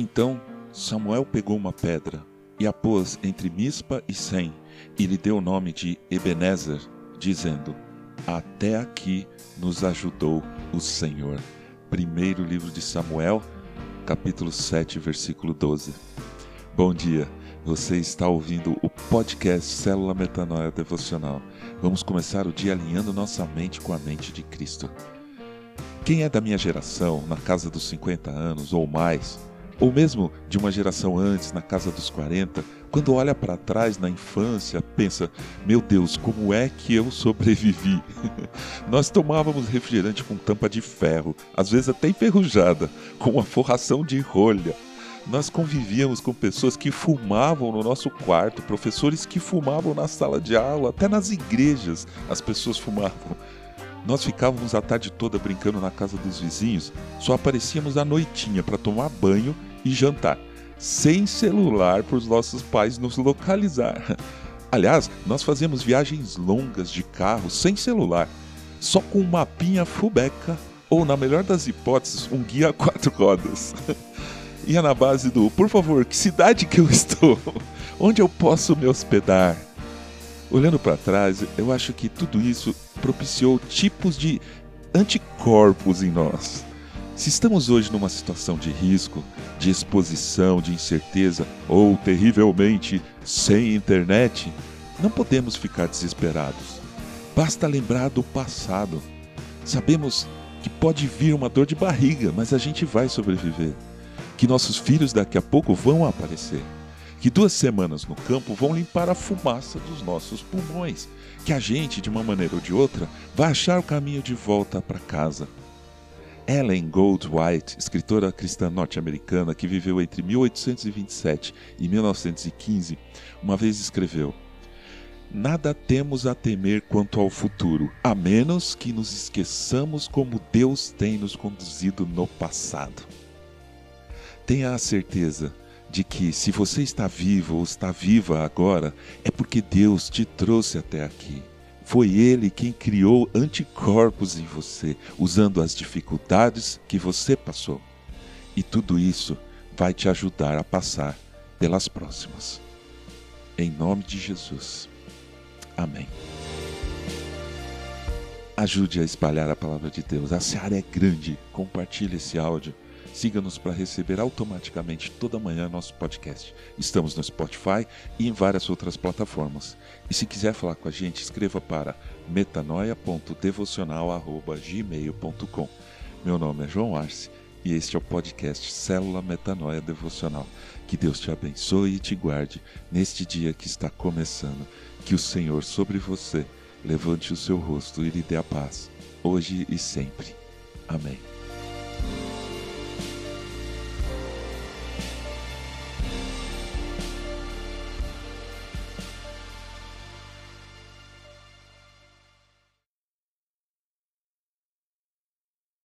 Então Samuel pegou uma pedra e a pôs entre Mispa e Sem, e lhe deu o nome de Ebenezer, dizendo: Até aqui nos ajudou o Senhor. Primeiro livro de Samuel, capítulo 7, versículo 12. Bom dia. Você está ouvindo o podcast Célula Metanoia Devocional. Vamos começar o dia alinhando nossa mente com a mente de Cristo. Quem é da minha geração, na casa dos 50 anos ou mais, ou mesmo de uma geração antes, na casa dos 40, quando olha para trás na infância, pensa: meu Deus, como é que eu sobrevivi? Nós tomávamos refrigerante com tampa de ferro, às vezes até enferrujada, com uma forração de rolha. Nós convivíamos com pessoas que fumavam no nosso quarto, professores que fumavam na sala de aula, até nas igrejas as pessoas fumavam. Nós ficávamos a tarde toda brincando na casa dos vizinhos, só aparecíamos à noitinha para tomar banho e jantar, sem celular para os nossos pais nos localizar. Aliás, nós fazíamos viagens longas de carro sem celular, só com um mapinha fubeca ou, na melhor das hipóteses, um guia a quatro rodas. Ia na base do, por favor, que cidade que eu estou? Onde eu posso me hospedar? Olhando para trás, eu acho que tudo isso propiciou tipos de anticorpos em nós. Se estamos hoje numa situação de risco, de exposição, de incerteza ou terrivelmente sem internet, não podemos ficar desesperados. Basta lembrar do passado. Sabemos que pode vir uma dor de barriga, mas a gente vai sobreviver. Que nossos filhos daqui a pouco vão aparecer. Que duas semanas no campo vão limpar a fumaça dos nossos pulmões. Que a gente, de uma maneira ou de outra, vai achar o caminho de volta para casa. Ellen Goldwhite, escritora cristã norte-americana que viveu entre 1827 e 1915, uma vez escreveu: Nada temos a temer quanto ao futuro, a menos que nos esqueçamos como Deus tem nos conduzido no passado. Tenha a certeza de que, se você está vivo ou está viva agora, é porque Deus te trouxe até aqui. Foi ele quem criou anticorpos em você, usando as dificuldades que você passou. E tudo isso vai te ajudar a passar pelas próximas. Em nome de Jesus. Amém. Ajude a espalhar a palavra de Deus. A seara é grande. Compartilhe esse áudio Siga-nos para receber automaticamente toda manhã nosso podcast. Estamos no Spotify e em várias outras plataformas. E se quiser falar com a gente, escreva para metanoia.devocional.gmail.com. Meu nome é João Arce e este é o podcast Célula Metanoia Devocional. Que Deus te abençoe e te guarde neste dia que está começando. Que o Senhor sobre você levante o seu rosto e lhe dê a paz, hoje e sempre. Amém.